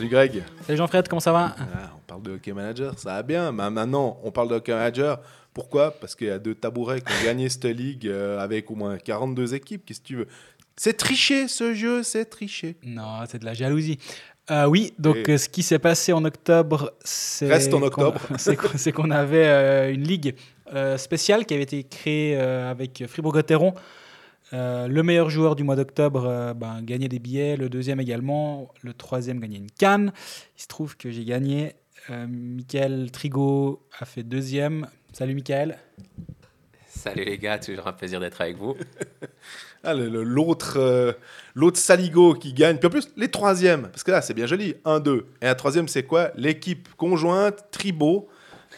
Salut Greg. Salut Jean-Fred, comment ça va? Ah, On parle de hockey manager, ça va bien. Mais maintenant, on parle de hockey manager. Pourquoi? Parce qu'il y a deux tabourets qui ont gagné cette ligue euh, avec au moins 42 équipes. Qu'est-ce que tu veux? C'est triché ce jeu, c'est triché. Non, c'est de la jalousie. Euh, oui, donc euh, ce qui s'est passé en octobre, c'est. Reste en octobre. c'est qu'on avait une ligue spéciale qui avait été créée avec Fribourg-Gotteron euh, le meilleur joueur du mois d'octobre euh, ben, gagnait des billets, le deuxième également, le troisième gagnait une canne. Il se trouve que j'ai gagné. Euh, Michael Trigo a fait deuxième. Salut Michael. Salut les gars, toujours un plaisir d'être avec vous. ah, l'autre, l'autre Saligo qui gagne. Puis en plus, les troisièmes, parce que là c'est bien joli, un, deux. Et un troisième, c'est quoi? L'équipe conjointe Tribo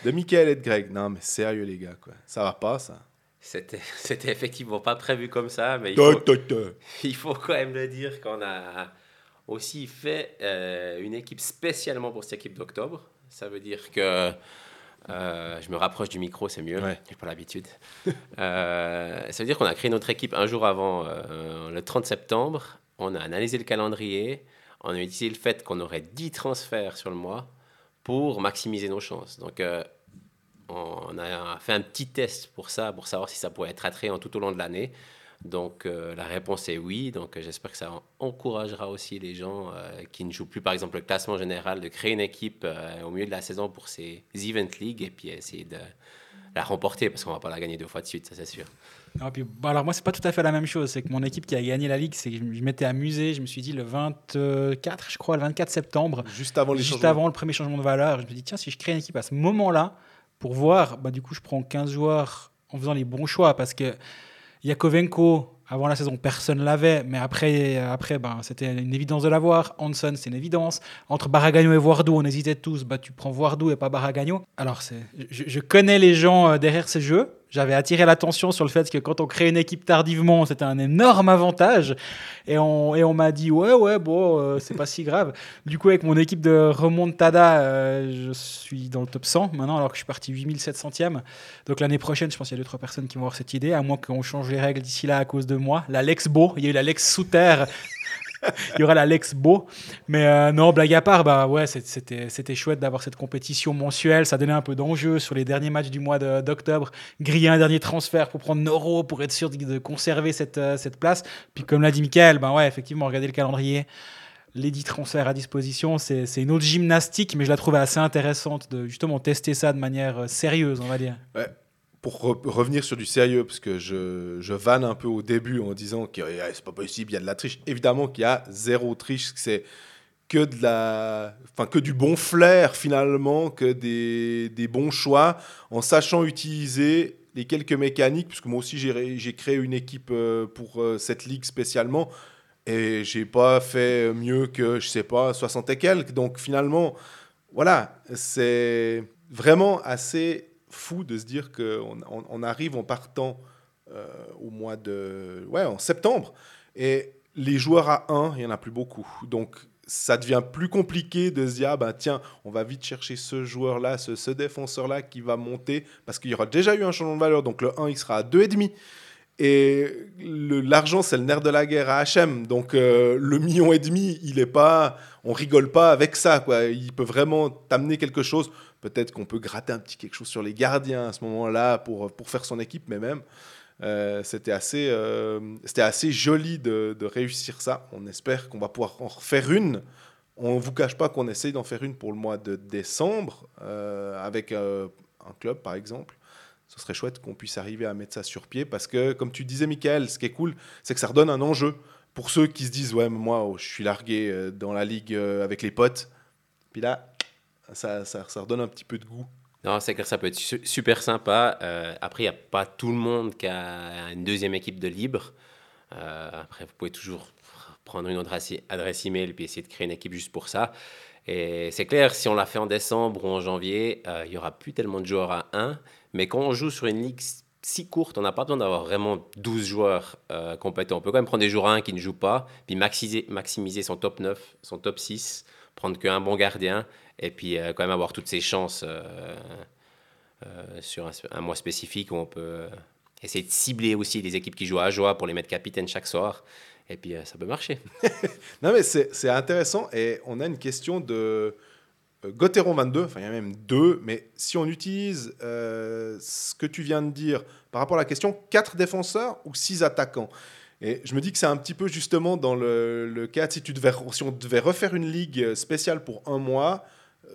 de Michael et de Greg. Non mais sérieux les gars, quoi. ça va pas ça? C'était, c'était effectivement pas prévu comme ça, mais il faut, il faut quand même le dire qu'on a aussi fait euh, une équipe spécialement pour cette équipe d'octobre. Ça veut dire que euh, je me rapproche du micro, c'est mieux. J'ai pas l'habitude. euh, ça veut dire qu'on a créé notre équipe un jour avant, le 30 septembre. On a analysé le calendrier. On a utilisé le fait qu'on aurait 10 transferts sur le mois pour maximiser nos chances. Donc, on a fait un petit test pour ça, pour savoir si ça pourrait être attrayant tout au long de l'année. Donc euh, la réponse est oui. Donc euh, j'espère que ça encouragera aussi les gens euh, qui ne jouent plus, par exemple, le classement général, de créer une équipe au milieu de la saison pour ces Event League et puis essayer de la remporter parce qu'on va pas la gagner deux fois de suite, ça c'est sûr. puis, bah, alors moi c'est pas tout à fait la même chose. C'est que mon équipe qui a gagné la ligue, c'est que je m'étais amusé. Je me suis dit le 24, je crois, le 24 septembre, juste avant, les juste avant le premier changement de valeur, je me dis tiens si je crée une équipe à ce moment-là pour voir, bah, du coup, je prends 15 joueurs en faisant les bons choix parce que Yakovenko, avant la saison, personne l'avait, mais après, après ben, c'était une évidence de l'avoir. Hanson, c'est une évidence. Entre Baragagno et Voardou, on hésitait tous. Bah, tu prends Voardou et pas Baragagno. Alors, je, je connais les gens euh, derrière ces jeux. J'avais attiré l'attention sur le fait que quand on crée une équipe tardivement, c'était un énorme avantage. Et on, et on m'a dit, ouais, ouais, bon, euh, c'est pas si grave. Du coup, avec mon équipe de remontada, euh, je suis dans le top 100 maintenant, alors que je suis parti 8700e. Donc l'année prochaine, je pense qu'il y a deux, trois personnes qui vont avoir cette idée, à moins qu'on change les règles d'ici là à cause de moi. L'Alex Beau, il y a eu l'Alex sous terre il y aura l'Alex Beau. Mais euh, non, blague à part, bah ouais, c'était chouette d'avoir cette compétition mensuelle. Ça donnait un peu d'enjeu sur les derniers matchs du mois d'octobre. Griller un dernier transfert pour prendre Noro, pour être sûr de, conserver cette, euh, cette place. Puis comme l'a dit Michael, bah ouais, effectivement, regardez le calendrier les 10 transferts à disposition, c'est une autre gymnastique, mais je la trouvais assez intéressante de justement tester ça de manière euh, sérieuse, on va dire. Pour revenir sur du sérieux, parce que je, je vanne un peu au début en disant que eh, c'est pas possible, il y a de la triche. Évidemment qu'il y a zéro triche, c'est que de la, enfin que du bon flair finalement, que des, des bons choix, en sachant utiliser les quelques mécaniques, puisque moi aussi j'ai créé une équipe euh, pour euh, cette ligue spécialement, et j'ai pas fait mieux que je sais pas 60 et quelques. Donc finalement, voilà, c'est vraiment assez fou de se dire qu'on on, arrive en partant euh, au mois de. Ouais, en septembre. Et les joueurs à 1, il n'y en a plus beaucoup. Donc, ça devient plus compliqué de se dire, ah ben, tiens, on va vite chercher ce joueur-là, ce, ce défenseur-là qui va monter, parce qu'il y aura déjà eu un changement de valeur, donc le 1, il sera à 2,5. Et l'argent, c'est le nerf de la guerre à HM. Donc, euh, le million et demi, il est pas. On rigole pas avec ça, quoi. Il peut vraiment t'amener quelque chose. Peut-être qu'on peut gratter un petit quelque chose sur les gardiens à ce moment-là pour, pour faire son équipe, mais même. Euh, c'était assez, euh, assez joli de, de, réussir ça. On espère qu'on va pouvoir en refaire une. On ne vous cache pas qu'on essaye d'en faire une pour le mois de décembre euh, avec un club, par exemple. Ce serait chouette qu'on puisse arriver à mettre ça sur pied parce que, comme tu disais, Michael, ce qui est cool, c'est que ça redonne un enjeu pour ceux qui se disent Ouais, moi, oh, je suis largué dans la ligue avec les potes. Puis là, ça, ça, redonne un petit peu de goût. Non, c'est que ça peut être super sympa. Euh, après, il n'y a pas tout le monde qui a une deuxième équipe de libre. Euh, après, vous pouvez toujours prendre une autre adresse email puis essayer de créer une équipe juste pour ça. Et c'est clair, si on l'a fait en décembre ou en janvier, euh, il n'y aura plus tellement de joueurs à 1. Mais quand on joue sur une ligue si courte, on n'a pas besoin d'avoir vraiment 12 joueurs compétents. On peut quand même prendre des joueurs à 1 qui ne jouent pas, puis maximiser, maximiser son top 9, son top 6, prendre qu'un bon gardien et puis euh, quand même avoir toutes ces chances euh, euh, sur un, mois spécifique où on peut essayer de cibler aussi les équipes qui jouent à joie pour les mettre capitaines chaque soir. Et puis ça peut marcher. non, mais c'est intéressant. Et on a une question de Gotteron 22, enfin il y a même deux, mais si on utilise ce que tu viens de dire par rapport à la question, quatre défenseurs ou six attaquants? Et je me dis que c'est un petit peu justement dans le, le cas, si, tu devais, si on devait refaire une ligue spéciale pour un mois,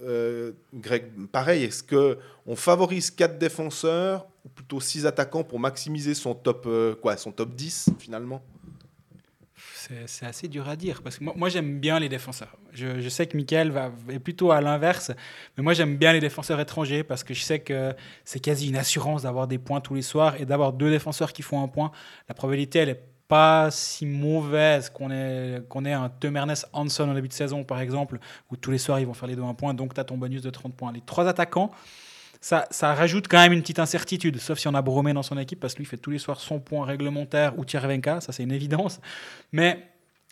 euh, Greg, pareil, est-ce qu'on favorise quatre défenseurs ou plutôt six attaquants pour maximiser son top, euh, quoi, son top 10 finalement? C'est assez dur à dire parce que moi, j'aime bien les défenseurs. Je, je sais que Michael va, est plutôt à l'inverse, mais moi j'aime bien les défenseurs étrangers parce que je sais que c'est quasi une assurance d'avoir des points tous les soirs et d'avoir deux défenseurs qui font un point. La probabilité elle est pas si mauvaise qu'on ait, qu'on ait un Temernes Hanson en début de saison, par exemple, où tous les soirs ils vont faire les deux un point, donc tu as ton bonus de 30 points. Les trois attaquants, ça, ça rajoute quand même une petite incertitude, sauf si on a Bromé dans son équipe, parce que lui fait tous les soirs son point réglementaire ou Tchervenka, ça c'est une évidence. Mais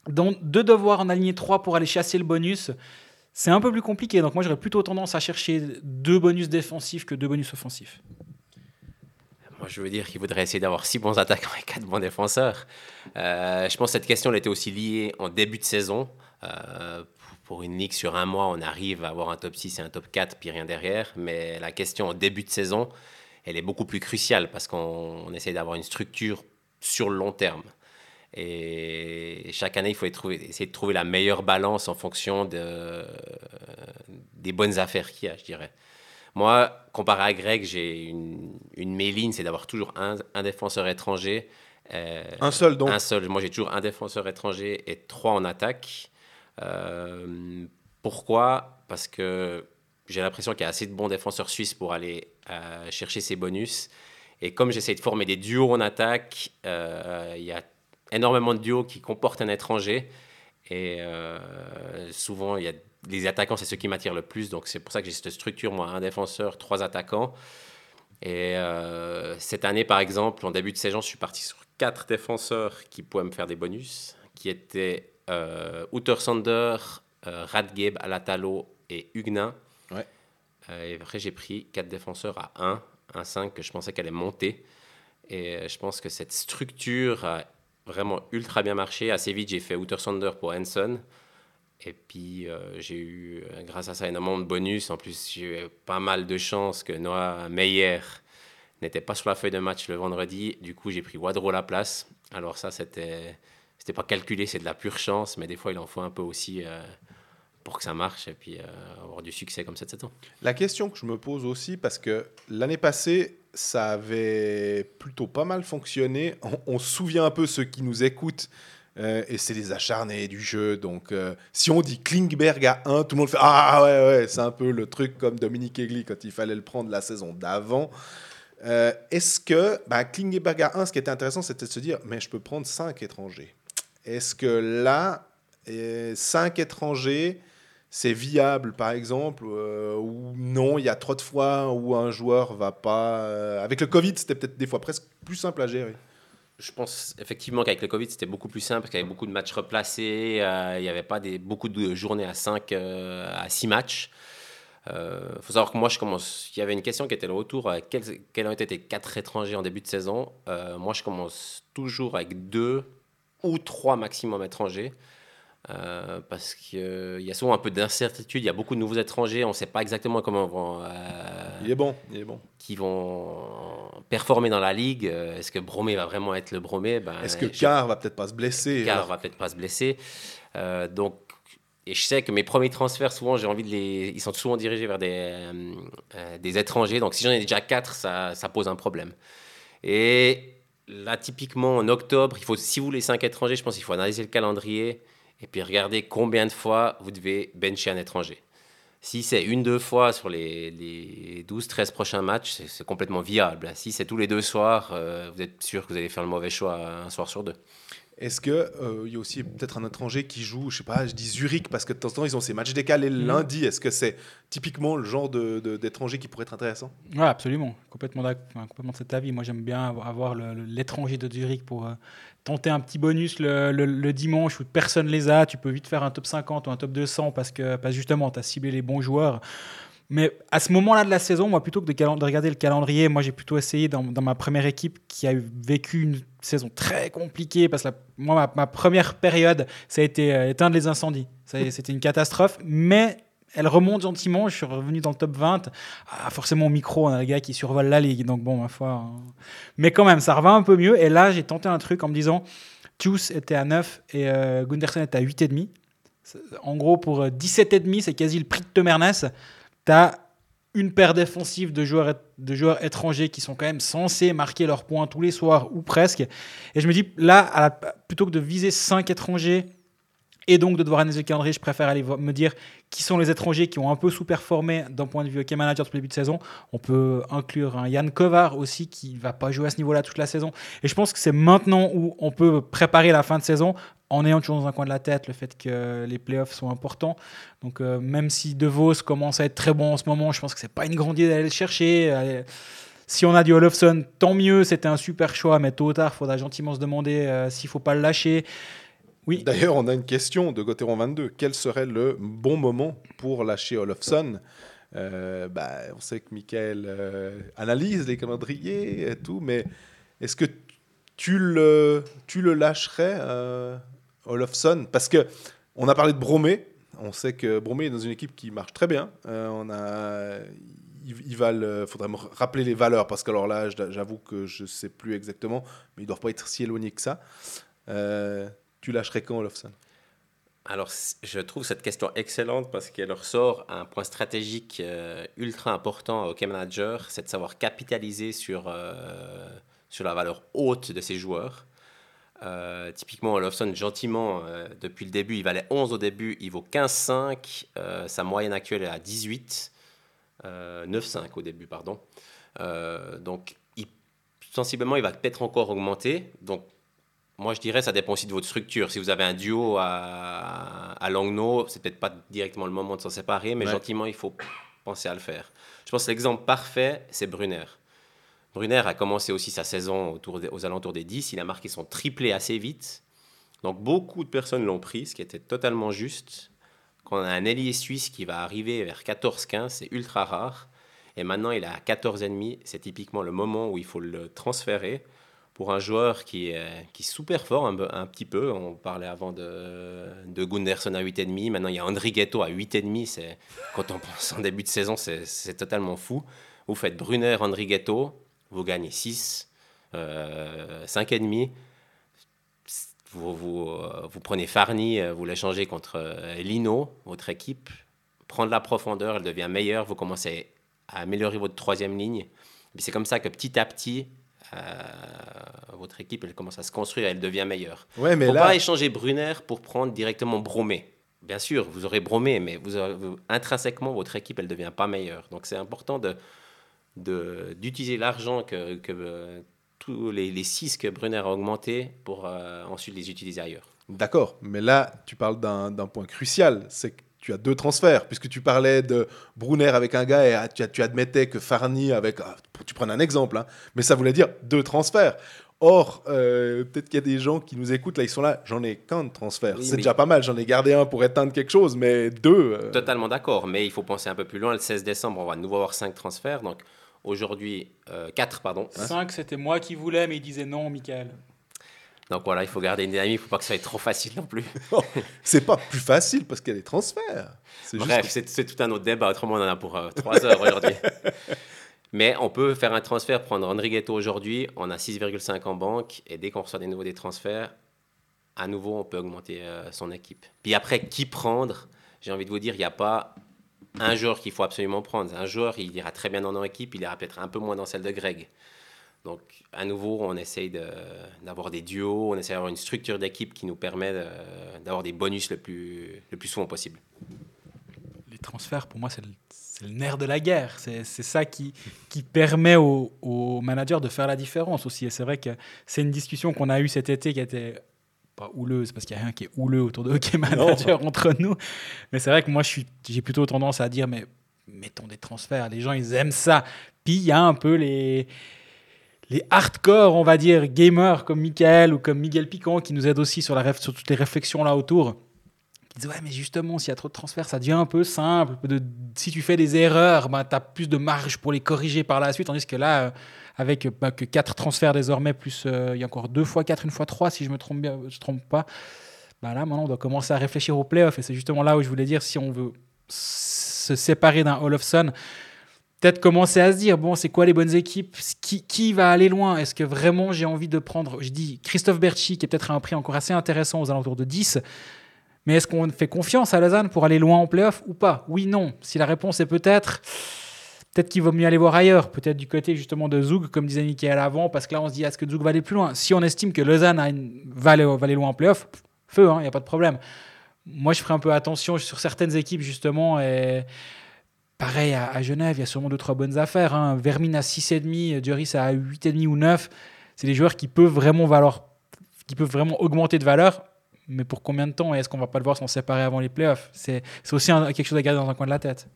donc, de devoir en aligner trois pour aller chasser le bonus, c'est un peu plus compliqué. Donc moi j'aurais plutôt tendance à chercher deux bonus défensifs que deux bonus offensifs je veux dire qu'il voudrait essayer d'avoir six bons attaquants et quatre bons défenseurs. Euh, je pense que cette question était aussi liée en début de saison. Euh, pour une ligue sur un mois, on arrive à avoir un top 6 et un top 4, puis rien derrière. Mais la question en début de saison, elle est beaucoup plus cruciale parce qu'on essaie d'avoir une structure sur le long terme. Et chaque année, il faut essayer de trouver la meilleure balance en fonction de, des bonnes affaires qu'il y a, je dirais. Moi, comparé à Greg, j'ai une, une c'est d'avoir toujours un, défenseur étranger. Euh, un seul donc Un seul. Moi, j'ai toujours un défenseur étranger et trois en attaque. Euh, pourquoi? Parce que j'ai l'impression qu'il y a assez de bons défenseurs suisses pour aller euh, chercher ces bonus. Et comme j'essaie de former des duos en attaque, il y a énormément de duos qui comportent un étranger. Et souvent, il y a les attaquants, c'est ce qui m'attire le plus. Donc, c'est pour ça que j'ai cette structure, moi, un défenseur, trois attaquants. Et euh, cette année, par exemple, en début de saison, je suis parti sur quatre défenseurs qui pouvaient me faire des bonus, qui étaient euh, Sander, euh, Radgeb, Alatalo et Huguenin. Ouais. Euh, et après, j'ai pris quatre défenseurs à 1, un 5 que je pensais qu'elle allait monter. Et je pense que cette structure a vraiment ultra bien marché. Assez vite, j'ai fait Sander pour Hanson. Et puis, euh, j'ai eu, euh, grâce à ça, énormément de bonus. En plus, j'ai eu pas mal de chance que Noah Meyer n'était pas sur la feuille de match le vendredi. Du coup, j'ai pris Wadro la place. Alors ça, c'était, c'était pas calculé, c'est de la pure chance. Mais des fois, il en faut un peu aussi euh, pour que ça marche et puis avoir du succès comme cette saison. La question que je me pose aussi, parce que l'année passée, ça avait plutôt pas mal fonctionné. On, on se souvient un peu, ceux qui nous écoutent, euh, et c'est des acharnés du jeu. Donc, euh, si on dit Klingberg à 1, tout le monde fait Ah ouais, ouais, c'est un peu le truc comme Dominique Egli quand il fallait le prendre la saison d'avant. Euh, est-ce que bah, Klingberg à 1, ce qui était intéressant, c'était de se dire Mais je peux prendre 5 étrangers. Est-ce que là, 5 étrangers, c'est viable, par exemple, ou non, il y a trop de fois où un joueur va pas. avec le Covid, c'était peut-être des fois presque plus simple à gérer je pense effectivement qu'avec le Covid, c'était beaucoup plus simple parce qu'il y avait beaucoup de matchs replacés. Euh, il n'y avait pas des, beaucoup de journées à 5 euh, à 6 matchs. Il euh, faut savoir que moi, je commence. Il y avait une question qui était le retour quels, quels, ont été tes 4 étrangers en début de saison? Moi, je commence toujours avec 2 ou 3 maximum étrangers. Euh, parce qu'il euh, y a souvent un peu d'incertitude. Il y a beaucoup de nouveaux étrangers. On ne sait pas exactement comment vont. Euh, il est bon, il est bon. Qui vont performer dans la ligue. Est-ce que Bromé va vraiment être le Bromé? Ben, Est-ce que Car va peut-être pas se blesser Car va peut-être pas se blesser. donc, et je sais que mes premiers transferts, souvent, j'ai envie de les. Ils sont souvent dirigés vers des, des étrangers. Donc, si j'en ai déjà quatre, ça, ça pose un problème. Et là, typiquement, en octobre, il faut, si vous voulez cinq étrangers, je pense qu'il faut analyser le calendrier et puis regardez combien de fois vous devez bencher un étranger. Si c'est une, deux fois sur les, les 12-13 prochains matchs, c'est complètement viable. Si c'est tous les deux soirs, euh, vous êtes sûr que vous allez faire le mauvais choix un soir sur deux. Est-ce qu'il euh, y a aussi peut-être un étranger qui joue, je sais pas, je dis Zurich, parce que de temps en temps, ils ont ces matchs décalés le mhm. lundi. Est-ce que c'est typiquement le genre d'étranger de, qui pourrait être intéressant? Oui, absolument. Complètement, complètement de cet avis. Moi, j'aime bien avoir l'étranger de Zurich pour euh, tenter un petit bonus le, le, dimanche où personne les a. Tu peux vite faire un top 50 ou un top 200 parce que parce justement, tu as ciblé les bons joueurs. Mais à ce moment-là de la saison, moi, plutôt que de, regarder le calendrier, moi, j'ai plutôt essayé dans, ma première équipe qui a vécu une saison très compliquée, parce que moi, ma, première période, ça a été euh, éteindre les incendies. C'était une catastrophe, mais elle remonte gentiment. Je suis revenu dans le top 20. Ah, forcément, au micro, on a le gars qui survole la ligue. Donc, bon, ma foi. Hein. Mais quand même, ça revient un peu mieux. Et là, j'ai tenté un truc en me disant Tius était à 9 et euh, Gunderson était à 8,5. En gros, pour 17,5, euh, c'est quasi le prix de Temernes. Tu as une paire défensive de joueurs, étrangers qui sont quand même censés marquer leurs points tous les soirs ou presque. Et je me dis, là, plutôt que de viser 5 étrangers et donc de devoir analyser le calendrier, je préfère aller me dire qui sont les étrangers qui ont un peu sous-performé d'un point de vue hockey manager depuis le début de saison. On peut inclure un Yann Kovar aussi qui ne va pas jouer à ce niveau-là toute la saison. Et je pense que c'est maintenant où on peut préparer la fin de saison en ayant toujours dans un coin de la tête le fait que les playoffs sont importants. Donc euh, même si De Vos commence à être très bon en ce moment, je pense que c'est pas une grande idée d'aller le chercher. si on a du Olofsson, tant mieux, c'était un super choix, mais tôt ou tard, il faudra gentiment se demander euh, s'il faut pas le lâcher. Oui. D'ailleurs, on a une question de Gauthieron 22. Quel serait le bon moment pour lâcher Olofsson? Euh, bah, On sait que Michael euh, analyse les calendriers et tout, mais est-ce que tu le, tu le lâcherais, euh, Olofsson? Parce que on a parlé de Bromé. On sait que Bromé est dans une équipe qui marche très bien. Euh, on a, il, faudrait me rappeler les valeurs parce que là, j'avoue que je sais plus exactement, mais ils doivent pas être si éloignés que ça. Tu lâcherais quand, Olofsson alors, je trouve cette question excellente parce qu'elle ressort un point stratégique euh, ultra important au hockey manager, c'est de savoir capitaliser sur, euh, sur la valeur haute de ses joueurs. Euh, typiquement, Olofsson, gentiment, depuis le début, il valait 11 au début, il vaut 15,5. sa moyenne actuelle est à 18. 9,5 au début, pardon. donc, sensiblement, il va peut-être encore augmenter. Donc, moi, je dirais ça dépend aussi de votre structure. Si vous avez un duo à, à Langnau, c'est peut-être pas directement le moment de s'en séparer, mais gentiment, il faut penser à le faire. Je pense que l'exemple parfait, c'est Brunner. Brunner a commencé aussi sa saison autour aux alentours des 10. Il a marqué son triplé assez vite. Donc, beaucoup de personnes l'ont pris, ce qui était totalement juste. Quand on a un ailier suisse qui va arriver vers 14-15, c'est ultra rare. Et maintenant, il à 14,5. C'est typiquement le moment où il faut le transférer pour un joueur qui, qui sous-performe un, un, petit peu. On parlait avant de, de Gunderson à 8,5. Maintenant, il y a Andri Ghetto à 8,5. Quand on pense en début de saison, c'est totalement fou. Vous faites Brunner, Andri Ghetto, vous gagnez 6, euh, 5,5. Vous, vous, euh, vous, prenez Farni, euh, vous l'échangez contre euh, Lino, votre équipe. Prendre la profondeur, elle devient meilleure. Vous commencez à améliorer votre troisième ligne. C'est comme ça que petit à petit, euh, votre équipe elle commence à se construire, elle devient meilleure. Ouais, mais faut là... pas échanger Brunner pour prendre directement Bromé. Bien sûr, vous aurez Bromé, mais vous, intrinsèquement, votre équipe, elle devient pas meilleure. Donc c'est important de d'utiliser l'argent que, que euh, tous les, les six que Brunner a augmenté pour euh, ensuite les utiliser ailleurs. D'accord, mais là, tu parles d'un point crucial, c'est que tu as deux transferts, puisque tu parlais de Brunner avec un gars et ah, tu, admettais que Farni avec... Ah, tu prends un exemple, hein, mais ça voulait dire deux transferts. Or, euh, peut-être qu'il y a des gens qui nous écoutent, là, ils sont là, j'en ai qu'un de transfert. c'est déjà pas mal, j'en ai gardé un pour éteindre quelque chose, mais deux... Euh, Totalement d'accord, mais il faut penser un peu plus loin. Le 16 décembre, on va de nouveau avoir cinq transferts, donc aujourd'hui, euh, quatre, pardon. Cinq, c'était moi qui voulais, mais il disait non, Michael. Donc voilà, il faut garder une dynamique, il ne faut pas que ça soit trop facile non plus. c'est pas plus facile parce qu'il y a des transferts. Bref, c'est tout un autre débat, autrement on en a pour euh, trois heures aujourd'hui. Mais on peut faire un transfert, prendre André Ghetto aujourd'hui, on a 6,5 en banque, et dès qu'on reçoit des nouveaux des transferts, à nouveau, on peut augmenter euh, son équipe. Puis après, qui prendre? J'ai envie de vous dire, il n'y a pas un joueur qu'il faut absolument prendre. Un joueur, il ira très bien dans notre équipe, il ira peut-être un peu moins dans celle de Greg. Donc, à nouveau, on essaye d'avoir des duos, on essaie d'avoir une structure d'équipe qui nous permet d'avoir des bonus le plus, le plus souvent possible. Les transferts, pour moi, c'est le, nerf de la guerre. C'est ça qui, qui permet aux, managers de faire la différence aussi. Et c'est vrai que c'est une discussion qu'on a eue cet été qui était pas houleuse, parce qu'il n'y a rien qui est houleux autour de hockey manager entre nous. Mais c'est vrai que moi, j'ai plutôt tendance à dire, mais mettons des transferts. Les gens, ils aiment ça. Puis il y a un peu les les hardcore, on va dire, gamers comme Michael ou comme Miguel Piquant qui nous aident aussi sur, toutes les réflexions là autour, Il disait, ouais, mais justement, s'il y a trop de transferts, ça devient un peu simple. Si tu fais des erreurs, bah, tu as plus de marge pour les corriger par la suite. Tandis que là, euh, avec bah, que 4 transferts désormais, plus euh, il y a encore 2 fois 4, une fois 3, si je me trompe, je trompe pas, bah, là, maintenant, on doit commencer à réfléchir aux playoffs. Et c'est justement là où je voulais dire, si on veut se séparer d'un Hall of Sun, peut-être commencer à se dire bon, c'est quoi les bonnes équipes? Qui, qui, va aller loin? Est-ce que vraiment j'ai envie de prendre Je dis Christophe Berchi, qui est peut-être à un prix encore assez intéressant aux alentours de 10. Mais est-ce qu'on fait confiance à Lausanne pour aller loin en playoff ou pas? Oui, non. Si la réponse est peut-être, peut-être qu'il vaut mieux aller voir ailleurs. Peut-être du côté justement de Zug, comme disait Michael avant, parce que là on se dit est-ce que Zug va aller plus loin? Si on estime que Lausanne a une... va, aller, va, aller, loin en playoff, feu, il hein, n'y a pas de problème. Moi, je ferai un peu attention sur certaines équipes justement et Pareil à, Genève, il y a sûrement deux, trois bonnes affaires. Hein. Vermine à 6,5, Duris à 8,5 ou 9. C'est des joueurs qui peuvent vraiment valoir, qui peuvent vraiment augmenter de valeur. Mais pour combien de temps Est-ce qu'on va pas le voir s'en séparer avant les playoffs? C'est aussi quelque chose à garder dans un coin de la tête.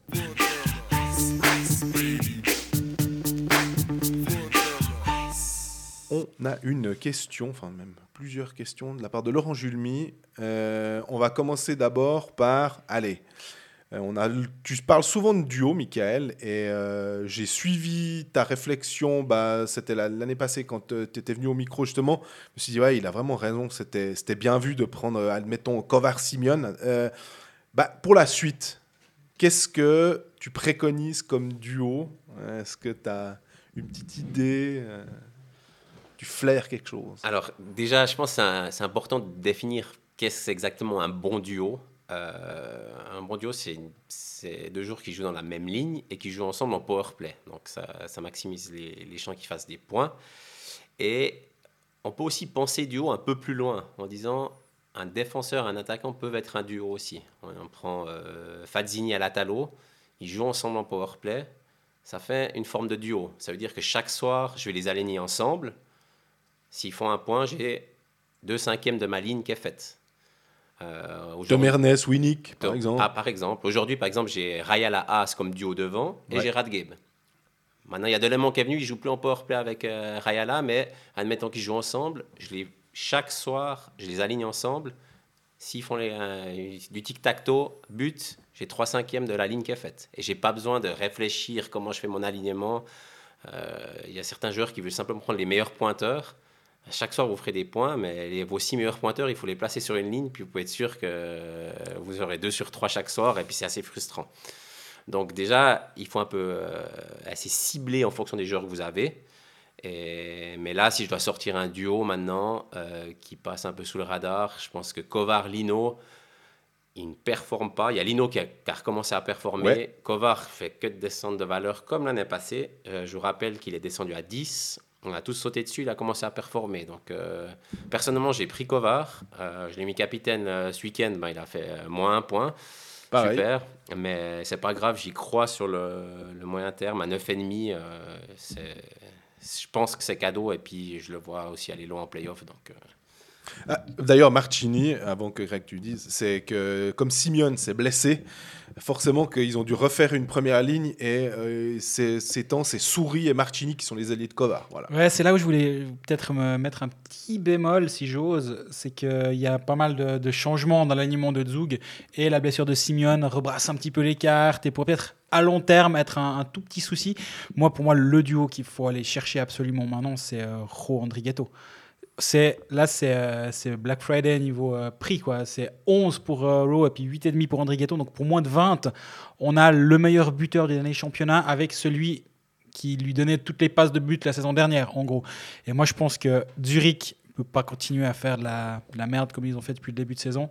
On a une question, enfin même plusieurs questions de la part de Laurent Julmy. Euh, on va commencer d'abord par, allez, on a, tu parles souvent de duo, Michael, et euh, j'ai suivi ta réflexion. Bah, c'était l'année passée quand euh, tu étais venu au micro, justement. Je me suis dit, ouais, il a vraiment raison. C'était bien vu de prendre, admettons, Kovar Simeon. bah, pour la suite, qu'est-ce que tu préconises comme duo? Est-ce que tu as une petite idée Tu flaires quelque chose? Alors, déjà, je pense que c'est important de définir qu'est-ce exactement un bon duo. Euh, un bon duo, c'est deux joueurs qui jouent dans la même ligne et qui jouent ensemble en power play. Donc ça, ça maximise les, les champs qui fassent des points. Et on peut aussi penser duo un peu plus loin en disant un défenseur et un attaquant peuvent être un duo aussi. On prend euh, Fazzini à Latalo, ils jouent ensemble en power play. Ça fait une forme de duo. Ça veut dire que chaque soir, je vais les aligner ensemble. S'ils font un point, j'ai deux cinquièmes de ma ligne qui est faite. Euh, Tom Ernest, Winnick, par exemple. Ah, par exemple. Aujourd'hui, par exemple, j'ai Rayala As comme duo devant et j'ai Radgeb. Maintenant, il y a Delemont qui est venu, il joue plus en powerplay avec euh, Rayala, mais admettons qu'ils jouent ensemble, je les, chaque soir, je les aligne ensemble. S'ils font les, euh, du tic-tac-toe, but, j'ai 3 cinquièmes de la ligne qui est faite. Et j'ai pas besoin de réfléchir comment je fais mon alignement. Euh, il y a certains joueurs qui veulent simplement prendre les meilleurs pointeurs chaque soir, vous ferez des points, mais les, vos six meilleurs pointeurs, il faut les placer sur une ligne, puis vous pouvez être sûr que vous aurez deux sur trois chaque soir, et puis c'est assez frustrant. Donc déjà, il faut un peu euh, assez cibler en fonction des joueurs que vous avez. Et, mais là, si je dois sortir un duo maintenant euh, qui passe un peu sous le radar, je pense que Kovar-Lino, il ne performe pas. Il y a Lino qui a, recommencé à performer. Kovar fait que de descendre de valeur comme l'année passée. Euh, je vous rappelle qu'il est descendu à 10 on a tous sauté dessus, il a commencé à performer. Donc, euh, personnellement, j'ai pris Kovar. Euh, je l'ai mis capitaine euh, ce week-end. Ben, il a fait moins un point. Super. Mais c'est pas grave, j'y crois sur le, moyen terme. À 9,5, je pense que c'est cadeau. Et puis, je le vois aussi aller loin en playoff. Donc. Ah, d'ailleurs, Marchini, avant que Greg tu dises, c'est que comme Simeone s'est blessé, forcément qu'ils ont dû refaire une première ligne et euh, c'est temps, c'est Souris et Martini qui sont les alliés de Kovar. Voilà. Ouais, c'est là où je voulais peut-être me mettre un petit bémol, si j'ose, c'est qu'il y a pas mal de, changements dans l'alignement de Zug et la blessure de Simeone rebrasse un petit peu les cartes et pour peut-être à long terme être un, tout petit souci. Moi, pour moi, le duo qu'il faut aller chercher absolument maintenant, c'est euh, Ro Andrighetto c'est là euh, c'est Black Friday niveau euh, prix quoi. C'est 11 pour euh, et puis 8,5 pour André Ghetto donc pour moins de 20 on a le meilleur buteur des années championnat avec celui qui lui donnait toutes les passes de but la saison dernière en gros. Et moi je pense que Zurich pas continuer à faire de la, la merde comme ils ont fait depuis le début de saison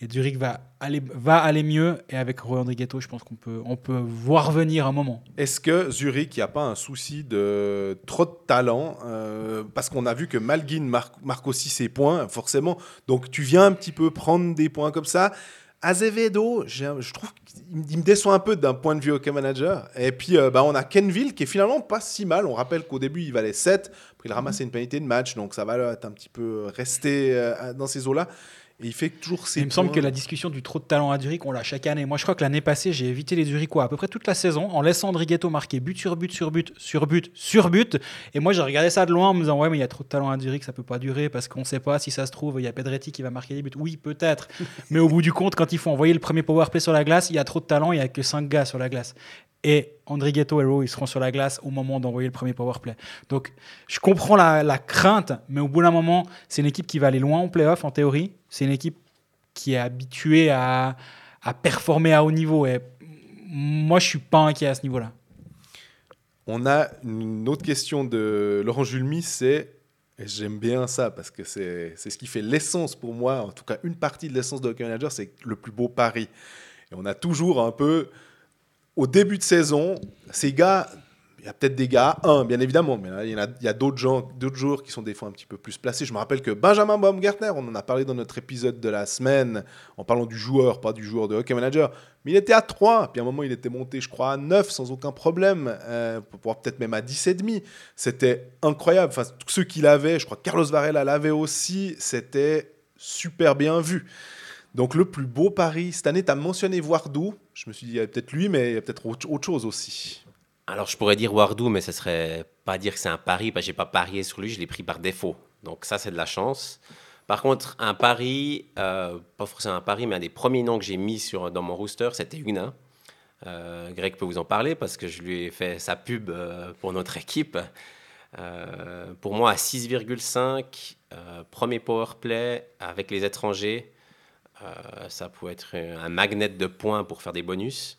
et Zurich va aller, va aller mieux. Et avec Roy Ghetto, je pense qu'on peut, on peut voir venir un moment. Est-ce que Zurich, il n'y a pas un souci de trop de talent euh, Parce qu'on a vu que Malguin marque, aussi ses points, forcément. Donc tu viens un petit peu prendre des points comme ça. Azevedo, je trouve qu'il me déçoit un peu d'un point de vue hockey manager. Et puis, euh, bah, on a Kenville qui est finalement pas si mal. On rappelle qu'au début, il valait 7. Après, il a ramassé une pénalité de match. Donc, ça va être un petit peu rester euh, dans ces eaux-là. Et il fait toujours ses Il me semble que la discussion du trop de talent à Zurich, on l'a chaque année. Moi, je crois que l'année passée, j'ai évité les Zurichois à peu près toute la saison en laissant Andrighetto marquer but sur but sur but sur but sur but. Et moi, j'ai regardé ça de loin en me disant Ouais, mais il y a trop de talent à Zurich, ça peut pas durer parce qu'on sait pas si ça se trouve, il y a Pedretti qui va marquer des buts. Oui, peut-être. mais au bout du compte, quand il faut envoyer le premier power play sur la glace, il y a trop de talent, il y a que 5 gars sur la glace. Et Andrighetto et Rowe, ils seront sur la glace au moment d'envoyer le premier power play. Donc, je comprends la, crainte, mais au bout d'un moment, c'est une équipe qui va aller loin en playoff, en théorie. C'est une équipe qui est habitué à, à performer à haut niveau. Et moi, je suis pas inquiet à ce niveau-là. On a une autre question de Laurent Julmy, c'est, j'aime bien ça parce que c'est c'est ce qui fait l'essence pour moi, en tout cas une partie de l'essence de Hockey Manager, c'est le plus beau pari. Et on a toujours un peu, au début de saison, ces gars, il y a peut-être des gars, un bien évidemment, mais il y, a, d'autres gens, d'autres joueurs qui sont des fois un petit peu plus placés. Je me rappelle que Benjamin Baumgartner, on en a parlé dans notre épisode de la semaine, en parlant du joueur, pas du joueur de Hockey Manager, mais il était à 3, puis à un moment il était monté, je crois, à 9 sans aucun problème, euh, peut-être même à 10,5. C'était incroyable. Enfin, tous ceux qu'il avait, je crois que Carlos Varela l'avait aussi, c'était super bien vu. Donc le plus beau pari, cette année, tu as mentionné Wardou. Je me suis dit, il y a peut-être lui, mais il y a peut-être autre chose aussi. Alors, je pourrais dire Wardou, mais ce serait pas dire que c'est un pari, parce que j'ai pas parié sur lui, je l'ai pris par défaut. Donc, ça, c'est de la chance. Par contre, un pari, euh, pas forcément un pari, mais un des premiers noms que j'ai mis sur, dans mon rooster, c'était Huguenin. Euh, Greg peut vous en parler parce que je lui ai fait sa pub euh, pour notre équipe. Pour moi, à 6,5, euh, premier power play avec les étrangers, ça pouvait être un magnet de points pour faire des bonus.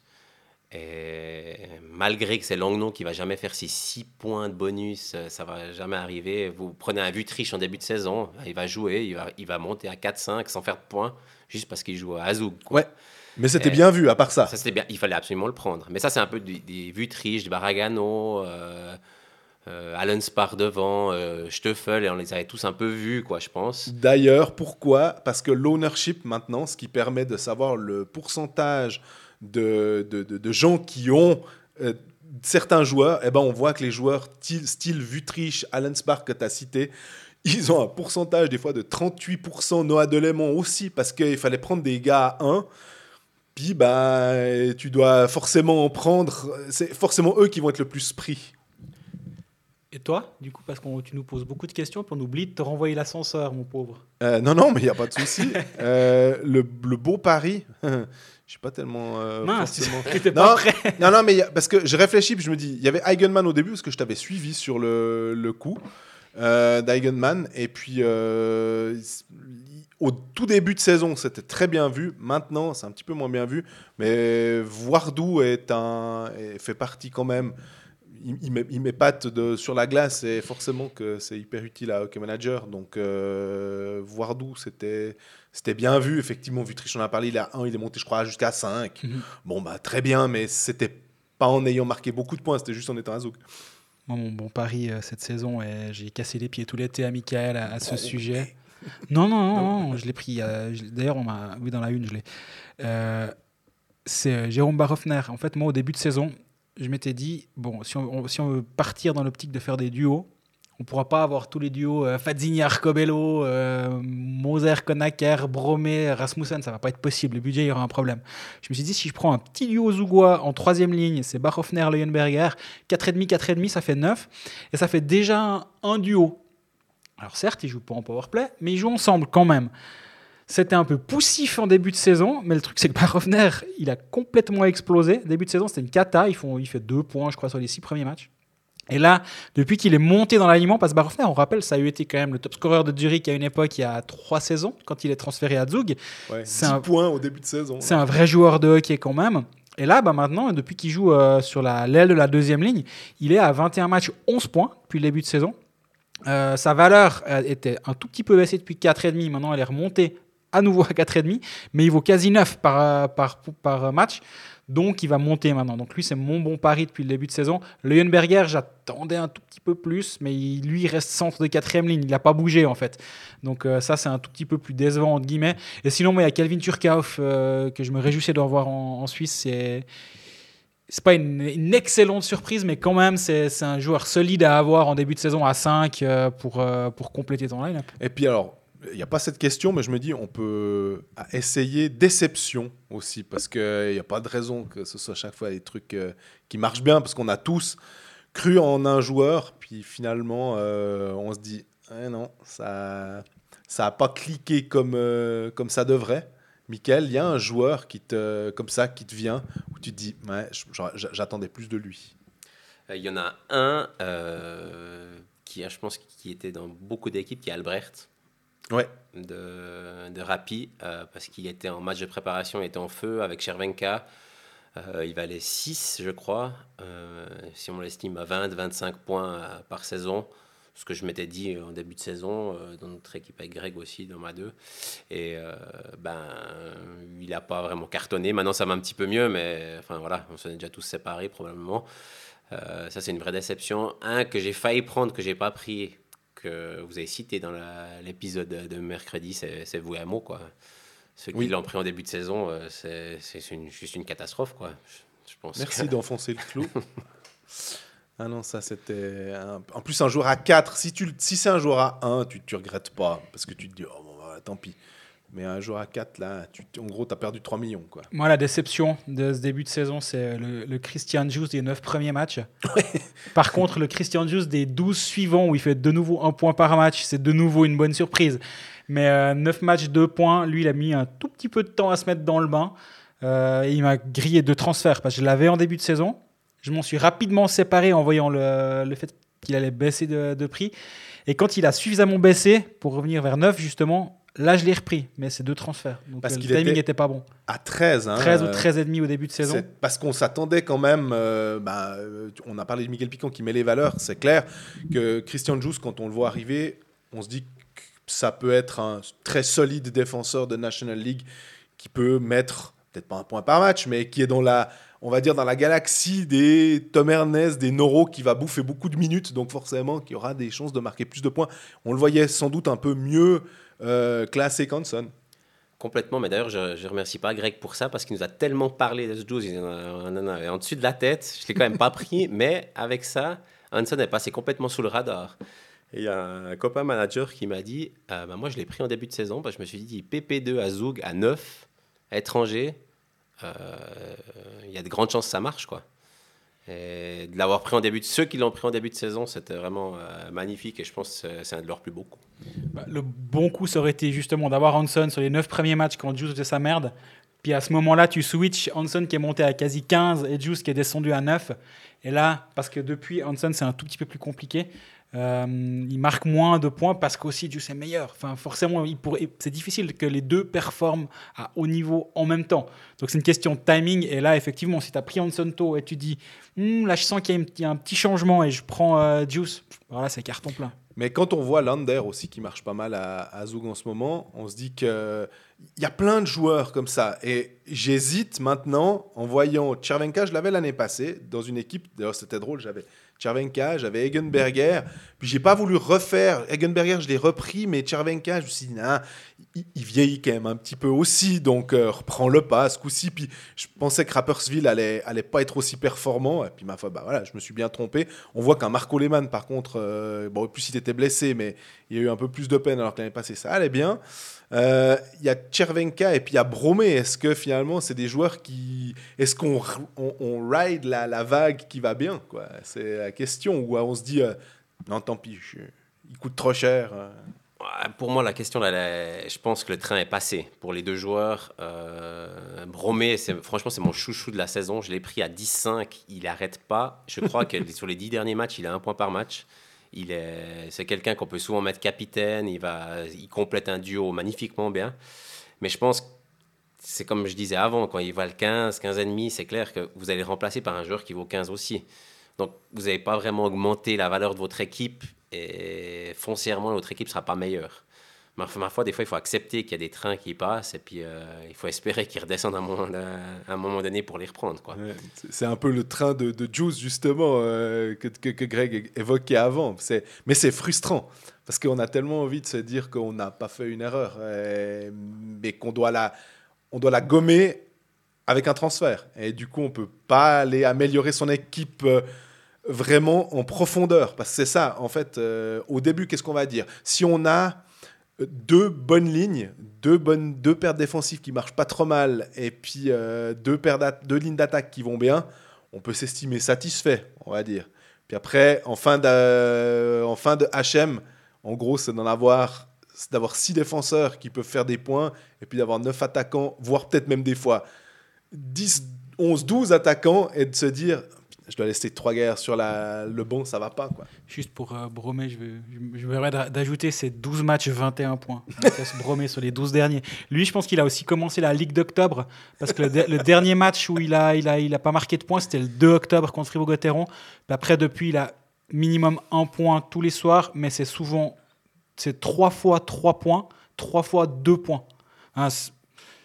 Et malgré que c'est Langnon qui va jamais faire ses 6 points de bonus, euh, ça va jamais arriver. Vous prenez un Vutriche en début de saison, il va jouer, il va, il va monter à 4-5 sans faire de points, juste parce qu'il joue à quoi. Ouais. Mais c'était bien vu, à part ça. Ça, c'était bien. Il fallait absolument le prendre. Mais ça, c'est un peu des, des Vutriche, du Baragano, euh, euh, Allen Spar devant, euh, Stoffel, et on les avait tous un peu vus, quoi, je pense. D'ailleurs, pourquoi? Parce que l'ownership maintenant, ce qui permet de savoir le pourcentage de, de, de- gens qui ont euh, certains joueurs, eh ben, on voit que les joueurs style, Vutriche, Allen Spark que tu as cité, ils ont un pourcentage des fois de 38%, Noah Delémont aussi, parce qu'il fallait prendre des gars à 1. Puis bah, tu dois forcément en prendre, c'est forcément eux qui vont être le plus pris. Et toi, du coup, parce que tu nous poses beaucoup de questions, puis on oublie de te renvoyer l'ascenseur, mon pauvre. Euh, non, non, mais il n'y a pas de souci. Euh, le, le beau pari, je suis pas tellement. euh, Mince, forcément- pas Non, prêt. non, non, mais a- parce que je réfléchis, puis je me dis, il y avait Eigenman au début, parce que je t'avais suivi sur le, le coup euh, d'Eigenman. Et puis, au tout début de saison, c'était très bien vu. Maintenant, c'est un petit peu moins bien vu. Mais Wardou est un, fait partie quand même. Il, met, il met patte de, sur la glace et forcément que c'est hyper utile à Hockey Manager. Donc, euh, Wardou, c'était. C'était bien vu, effectivement. Vutriche, on en a parlé, il a 1, il est monté, je crois, jusqu'à 5. Mhm. Bon, bah, très bien, mais c'était pas en ayant marqué beaucoup de points, c'était juste en étant un zouk. Moi, mon bon pari euh, cette saison, et j'ai cassé les pieds tout l'été à Michael à, à ce Oh, sujet. Non, non, non, non, je l'ai pris. euh, D'ailleurs, on m'a oui dans la une, je l'ai. Euh, c'est Jérôme Barofner. En fait, moi, au début de saison, je m'étais dit bon, si on, veut partir dans l'optique de faire des duos, on pourra pas avoir tous les duos euh, Fadzini, Arcobello, euh, Moser, Konaker, Bromé, Rasmussen, ça va pas être possible. Le budget, il y aura un problème. Je me suis dit, si je prends un petit duo Zougois en troisième ligne, c'est Barofner, Leuenberger, 4,5, 4,5, ça fait 9. Et ça fait déjà un, un duo. Alors certes, ils jouent pas en powerplay, mais ils jouent ensemble quand même. C'était un peu poussif en début de saison, mais le truc c'est que Barofner, il a complètement explosé. Début de saison, c'était une cata. Font, il fait deux points, je crois, sur les six premiers matchs. Et là, depuis qu'il est monté dans l'alignement, parce que Barofner, on rappelle, ça a eu été quand même le top scorer de Zurich à une époque, il y a trois saisons, quand il est transféré à Zug. Ouais, C'est 10 un- points au début de saison. C'est un vrai joueur de hockey quand même. Et là, bah maintenant, depuis qu'il joue euh, sur la- l'aile de la deuxième ligne, il est à 21 matchs, 11 points depuis le début de saison. Euh, sa valeur euh, était un tout petit peu baissée depuis 4,5. Maintenant, elle est remontée à nouveau à 4,5. Mais il vaut quasi 9 par, euh, par, par match. Donc, il va monter maintenant. Donc, lui, c'est mon bon pari depuis le début de saison. Leuenberger, j'attendais un tout petit peu plus. Mais lui, il reste centre de quatrième ligne. Il n'a pas bougé, en fait. Donc, euh, ça, c'est un tout petit peu plus décevant, entre guillemets. Et sinon, il y a Calvin Turkauf euh, que je me réjouissais de revoir en, Suisse. C'est c'est pas une, excellente surprise, mais quand même, c'est un joueur solide à avoir en début de saison à 5 euh, pour, euh, pour compléter ton line-up. Et puis alors, il n'y a pas cette question, mais je me dis, on peut essayer déception aussi, parce qu'il n'y a pas de raison que ce soit chaque fois des trucs euh, qui marchent bien, parce qu'on a tous cru en un joueur, puis finalement, euh, on se dit, eh non, ça ça n'a pas cliqué comme, euh, comme ça devrait. Michael, il y a un joueur qui te, comme ça qui te vient, où tu te dis, j'attendais plus de lui. Il y en a un qui, je pense, qui était dans beaucoup d'équipes, qui est Albrecht de, de Rapi, euh, parce qu'il était en match de préparation, il était en feu avec Chervenka. Euh, il valait 6, je crois, euh, si on l'estime à 20-25 points par saison. Ce que je m'étais dit en début de saison, dans notre équipe avec Greg aussi, dans ma 2. Et ben, il n'a pas vraiment cartonné. Maintenant, ça va un petit peu mieux, mais enfin voilà, on s'en est déjà tous séparés probablement. ça, c'est une vraie déception. Un que j'ai failli prendre, que j'ai pas pris, que vous avez cité dans l'épisode de mercredi, c'est Vouamo, quoi. Ceux qui l'ont pris en début de saison, euh, c'est juste une catastrophe, quoi. Je, pense Merci d'enfoncer le clou. ah non, ça c'était. En plus, un joueur à 4, si, tu... si c'est un joueur à 1, tu ne regrettes pas, parce que tu te dis, oh, bon, bah, tant pis. Mais un joueur à 4, là, tu, en gros, tu as perdu 3 millions. Quoi. Moi, la déception de ce début de saison, c'est le, Christian Juice des 9 premiers matchs. Par contre, le Christian Juice des 12 suivants, où il fait de nouveau un point par match, c'est de nouveau une bonne surprise. Mais 9 euh, matchs, 2 points, lui, il a mis un tout petit peu de temps à se mettre dans le bain. Euh, il m'a grillé de transfert parce que je l'avais en début de saison. Je m'en suis rapidement séparé en voyant le, le fait qu'il allait baisser de, de prix. Et quand il a suffisamment baissé pour revenir vers 9, justement, Là, je l'ai repris, mais c'est deux transferts. Donc parce le timing n'était pas bon. À 13. Hein, 13 ou 13,5 au début de saison. Parce qu'on s'attendait quand même. Euh, bah, euh, on a parlé de Miguel Picon qui met les valeurs. C'est clair que Christian Jus, quand on le voit arriver, on se dit que ça peut être un très solide défenseur de National League qui peut mettre, peut-être pas un point par match, mais qui est dans la. On va dire dans la galaxie des Tom Ernest, des Noro, qui va bouffer beaucoup de minutes, donc forcément qui aura des chances de marquer plus de points. On le voyait sans doute un peu mieux euh, classé Hanson. Complètement, mais d'ailleurs, je ne remercie pas Greg pour ça parce qu'il nous a tellement parlé de ce Juice, il en dessus de la tête. Je l'ai quand même pas pris, mais avec ça, Hanson est passé complètement sous le radar. Et il y a un copain manager qui m'a dit euh, bah, Moi, je l'ai pris en début de saison parce que je me suis dit PP2 à Zoug à 9, étranger, euh, il y a de grandes chances que ça marche. quoi. Et de l'avoir pris en début de ceux qui l'ont pris en début de saison, c'était vraiment euh, magnifique et je pense que c'est un de leurs plus beaux coups. Bah, le bon coup, ça aurait été justement d'avoir Hanson sur les 9 premiers matchs quand Juice faisait sa merde. Puis à ce moment-là, tu switches Hanson qui est monté à quasi 15 et Juice qui est descendu à 9. Et là, parce que depuis, Hanson, c'est un tout petit peu plus compliqué. Euh, il marque moins de points parce qu'aussi Juice est meilleur. Enfin, forcément, c'est difficile que les deux performent à haut niveau en même temps. Donc c'est une question de timing. Et là, effectivement, si tu as pris Hanson tôt et tu dis, hm, là, je sens qu'il y, a un petit changement et je prends euh, Juice, voilà, c'est carton plein. Mais quand on voit Lander aussi qui marche pas mal à, à en ce moment, on se dit qu'il y a plein de joueurs comme ça. Et j'hésite maintenant en voyant Chervenka, je l'avais l'année passée dans une équipe, d'ailleurs c'était drôle, j'avais Chervenka, j'avais Egenberger. Puis j'ai pas voulu refaire. Egenberger, je l'ai repris, mais Chervenka, je me suis dit, il, vieillit quand même un petit peu aussi, donc euh, reprends-le pas ce coup-ci. Puis je pensais que Rappersville allait, allait pas être aussi performant. Et puis ma foi, bah voilà, je me suis bien trompé. On voit qu'un Marco Lehmann, par contre, euh, bon, plus il était blessé, mais il y a eu un peu plus de peine alors que l'année passée, ça allait bien. Euh, il y a Chervenka et puis il y a Bromé. Est-ce que finalement, c'est des joueurs qui. Est-ce qu'on on, ride la, la, vague qui va bien quoi? C'est la question. Ou on se dit, euh, non, tant pis, il coûte trop cher. Euh. Pour moi, la question, là, je pense que le train est passé pour les deux joueurs. Euh, Bromé, franchement, c'est mon chouchou de la saison. Je l'ai pris à 10-5. Il n'arrête pas. Je crois que sur les 10 derniers matchs, il a un point par match. Il est, c'est quelqu'un qu'on peut souvent mettre capitaine. Il va, il complète un duo magnifiquement bien. Mais je pense, c'est comme je disais avant, quand il le 15, 15 et demi, c'est clair que vous allez remplacer par un joueur qui vaut 15 aussi. Donc, vous n'avez pas vraiment augmenté la valeur de votre équipe et foncièrement, votre équipe sera pas meilleure ma, foi, des fois, il faut accepter qu'il y a des trains qui passent et puis euh, il faut espérer qu'ils redescendent à un moment, un moment donné pour les reprendre. Quoi. c'est un peu le train de, de Juice, justement, euh, que, que, Greg évoquait avant. Mais c'est frustrant parce qu'on a tellement envie de se dire qu'on n'a pas fait une erreur, euh, mais qu'on doit la, on doit la gommer avec un transfert. Et du coup, on peut pas aller améliorer son équipe vraiment en profondeur. Parce que c'est ça, en fait, au début, qu'est-ce qu'on va dire? Si on a deux bonnes lignes, deux, bonnes, deux paires défensives qui marchent pas trop mal, et puis euh, deux, paires deux lignes d'attaque qui vont bien, on peut s'estimer satisfait, on va dire. Puis après, en fin de, en fin de HM, en gros, c'est d'en avoir d'avoir six défenseurs qui peuvent faire des points, et puis d'avoir neuf attaquants, voire peut-être même des fois 10, 11, 12 attaquants, et de se dire, je dois laisser trois guerres sur le banc, ça va pas. Quoi. Juste pour euh, bromer, je vais, je, vais d'ajouter ces 12 matchs, 21 points. se bromer sur les 12 derniers. Lui, je pense qu'il a aussi commencé la Ligue d'octobre, parce que le, dernier match où il a pas marqué de points, c'était le 2 octobre contre Fribourg-Gotteron. Après, depuis, il a minimum un point tous les soirs, mais c'est souvent c'est trois fois trois points, trois fois deux points. Hein,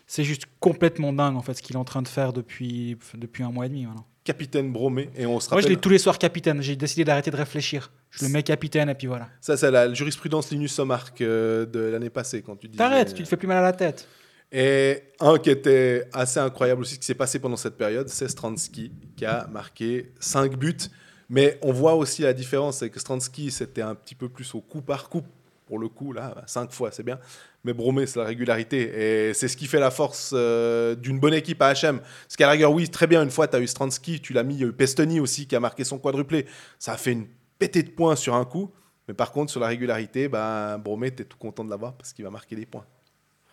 c'est juste complètement dingue en fait ce qu'il est en train de faire depuis, depuis un mois et demi maintenant capitaine Bromé. Et on se Moi, je l'ai tous les soirs capitaine. J'ai décidé d'arrêter de réfléchir. Je le mets capitaine et puis voilà. Ça, c'est la jurisprudence Linus Sommark euh, de l'année passée quand tu dis. T'arrêtes, tu te fais plus mal à la tête. Et un qui était assez incroyable aussi, qui s'est passé pendant cette période, c'est Stransky, qui a marqué 5 buts. Mais on voit aussi la différence, c'est que Stransky, c'était un petit peu plus au coup par coup. Pour le coup, là, 5 fois, c'est bien. Mais Bromé, c'est la régularité. Et c'est ce qui fait la force euh, d'une bonne équipe à HM. Parce qu'à la rigueur, oui, très bien, une fois, tu as eu Stransky, tu l'as mis, il y a eu Pestoni aussi qui a marqué son quadruplé. Ça a fait une pétée de points sur un coup. Mais par contre, sur la régularité, bah, Bromé, tu es tout content de l'avoir parce qu'il va marquer des points.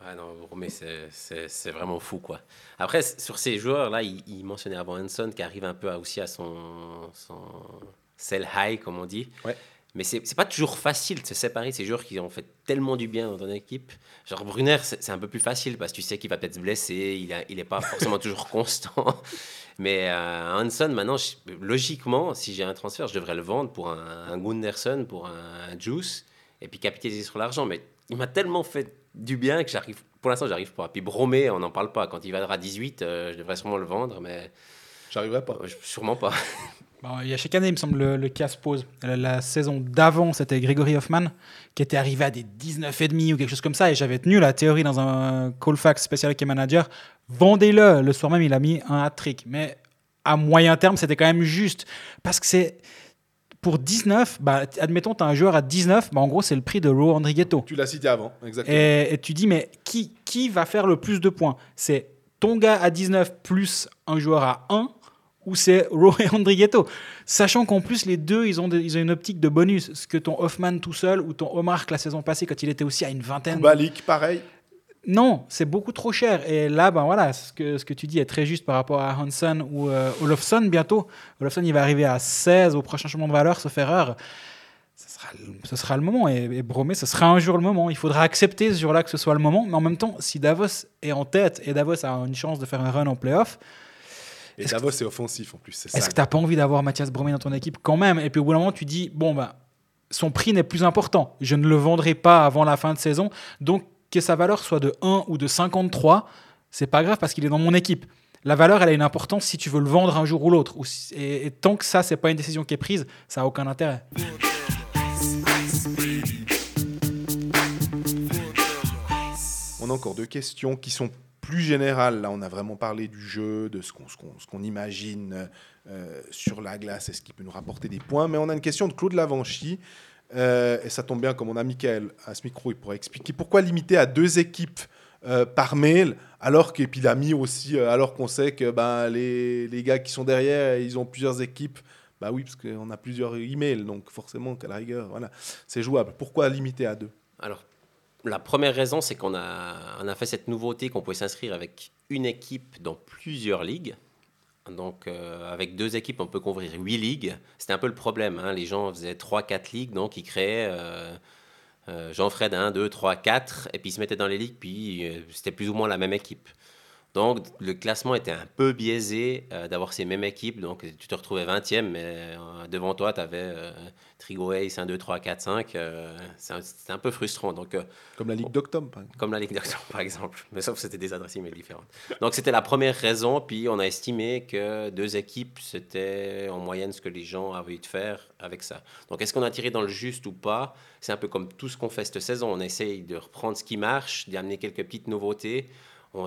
Ah non, Bromé, c'est vraiment fou, quoi. Après, sur ces joueurs-là, il, mentionnait avant Hanson qui arrive un peu aussi à son, son sell high, comme on dit. Ouais. Mais c'est n'est pas toujours facile de se séparer de ces joueurs qui ont fait tellement du bien dans ton équipe. Genre Brunner, c'est un peu plus facile parce que tu sais qu'il va peut-être se blesser, il n'est il est pas forcément toujours constant. Mais euh, Hanson, maintenant, logiquement, si j'ai un transfert, je devrais le vendre pour un, un Gunderson, pour un, Juice, et puis capitaliser sur l'argent. Mais il m'a tellement fait du bien que j'arrive. Pour l'instant, j'arrive pas. Puis Bromé, on n'en parle pas. Quand il va à 18, euh, je devrais sûrement le vendre, mais. J'arriverai pas. sûrement pas. il y a chaque année, il me semble, le, cas se pose. La, saison d'avant, c'était Gregory Hoffman, qui était arrivé à des 19,5 ou quelque chose comme ça. Et j'avais tenu la théorie dans un Colfax spécial qui manager. Vendez-le. Le soir même, il a mis un hat-trick. Mais à moyen terme, c'était quand même juste. Parce que c'est. Pour 19, bah, admettons, tu as un joueur à 19, bah, en gros, c'est le prix de Ro Andrighetto. Tu l'as cité avant, exactement. Et, et, tu dis, mais qui, qui va faire le plus de points? C'est ton gars à 19 plus un joueur à 1 ou c'est Rowe et Andrighetto. Sachant qu'en plus, les deux, ils ont, ils ont une optique de bonus. Ce que ton Hoffman tout seul ou ton Omar la saison passée, quand il était aussi à une vingtaine. Balik, pareil. Non, c'est beaucoup trop cher. Et là, ben voilà, ce que, ce que tu dis est très juste par rapport à Hansen ou euh, Olofsson bientôt. Olofsson, il va arriver à 16 au prochain changement de valeur, sauf erreur. Ce sera, ce sera le moment. Et, et Bromé, ce sera un jour le moment. Il faudra accepter ce jour-là que ce soit le moment. Mais en même temps, si Davos est en tête et Davos a une chance de faire un run en playoff, et Davos, c'est offensif en plus. Est-ce que tu n'as pas envie d'avoir Mathias Bromé dans ton équipe quand même? Et puis au bout d'un moment, tu dis bon, bah, son prix n'est plus important. Je ne le vendrai pas avant la fin de saison. Donc, que sa valeur soit de 1 ou de 53, c'est pas grave parce qu'il est dans mon équipe. La valeur, elle a une importance si tu veux le vendre un jour ou l'autre. Et, et, tant que ça, c'est pas une décision qui est prise, ça a aucun intérêt. On a encore deux questions qui sont plus général, là, on a vraiment parlé du jeu, de ce qu'on imagine euh, sur la glace et ce qui peut nous rapporter des points. Mais on a une question de Claude Lavanchy. Euh, et ça tombe bien, comme on a Michael à ce micro, il pourrait expliquer pourquoi limiter à deux équipes euh, par mail, alors mis aussi, alors qu'on sait que ben, les, les, gars qui sont derrière, ils ont plusieurs équipes. Bah oui, parce qu'on a plusieurs emails, donc forcément, qu'à la rigueur, voilà, c'est jouable. Pourquoi limiter à deux? Alors, la première raison, c'est qu'on a, fait cette nouveauté qu'on pouvait s'inscrire avec une équipe dans plusieurs ligues. Donc, euh, avec deux équipes, on peut couvrir huit ligues. C'était un peu le problème. Hein. Les gens faisaient trois, quatre ligues, donc ils créaient euh, euh, Jean-Fred 1, 2, 3, 4, et puis ils se mettaient dans les ligues, puis c'était plus ou moins la même équipe. Donc le classement était un peu biaisé euh, d'avoir ces mêmes équipes. Donc tu te retrouvais 20e, mais euh, devant toi, tu avais euh, Trigo Ace 1, 2, 3, 4, 5. c'était un peu frustrant. Donc, comme la Ligue d'Octobre, par exemple. Comme la Ligue d'Octobre, par exemple. Mais sauf que c'était des adresses email différentes. Donc c'était la première raison. Puis on a estimé que deux équipes, c'était en moyenne ce que les gens avaient eu de faire avec ça. Donc est-ce qu'on a tiré dans le juste ou pas? C'est un peu comme tout ce qu'on fait cette saison. On essaye de reprendre ce qui marche, d'y amener quelques petites nouveautés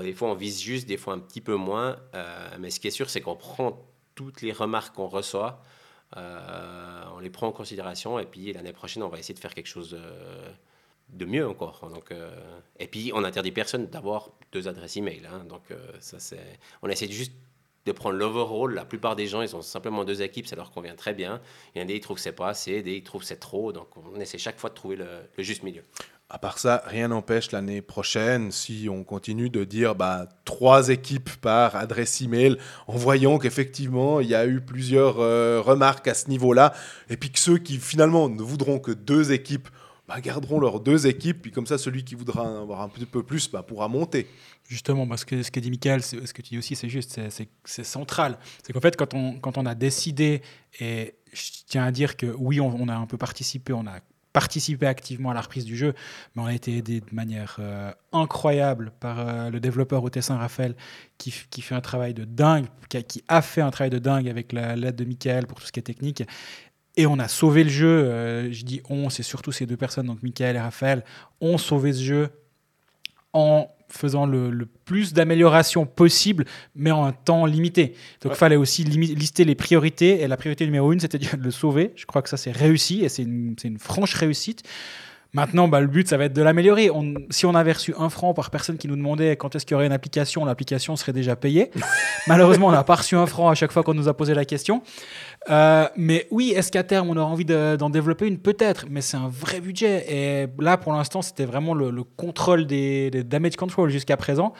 des fois, on vise juste, des fois un petit peu moins. Euh, mais ce qui est sûr, c'est qu'on prend toutes les remarques qu'on reçoit, euh, on les prend en considération. Et puis l'année prochaine, on va essayer de faire quelque chose de mieux encore. Donc, et puis, on interdit personne d'avoir deux adresses email. Hein, donc, ça, c'est... on essaie juste de prendre l'overall. La plupart des gens, ils ont simplement deux équipes, ça leur convient très bien. Il y en a des, ils trouvent que c'est pas assez, des, ils trouvent que c'est trop. Donc, on essaie chaque fois de trouver le, juste milieu. À part ça, rien n'empêche l'année prochaine, si on continue de dire bah, trois équipes par adresse email, en voyant qu'effectivement il y a eu plusieurs euh, remarques à ce niveau-là, et puis que ceux qui finalement ne voudront que deux équipes bah, garderont leurs deux équipes, puis comme ça celui qui voudra en avoir un petit peu plus bah, pourra monter. Justement, parce que ce que dit Michael, ce que tu dis aussi, c'est juste, c'est central. C'est qu'en fait, quand on, quand on a décidé, et je tiens à dire que oui, on, a un peu participé, on a participé activement à la reprise du jeu, mais on a été aidé de manière euh, incroyable par euh, le développeur au Saint-Raphaël qui, qui, fait un travail de dingue, qui a, qui a fait un travail de dingue avec l'aide de Michael pour tout ce qui est technique. Et on a sauvé le jeu. Euh, je dis on, c'est surtout ces deux personnes, donc Michael et Raphaël, ont sauvé ce jeu en faisant le, plus d'améliorations possible, mais en un temps limité. Donc il fallait aussi lister les priorités, et la priorité numéro une, c'était de le sauver. Je crois que ça, c'est réussi, et c'est une, une, franche réussite. Maintenant, bah, le but, ça va être de l'améliorer. si on avait reçu un franc par personne qui nous demandait quand est-ce qu'il y aurait une application, l'application serait déjà payée. Malheureusement, on n'a pas reçu un franc à chaque fois qu'on nous a posé la question. Euh, mais oui, est-ce qu'à terme, on aura envie d'en développer une? Peut-être, mais c'est un vrai budget. Et là, pour l'instant, c'était vraiment le, contrôle des, damage control jusqu'à présent.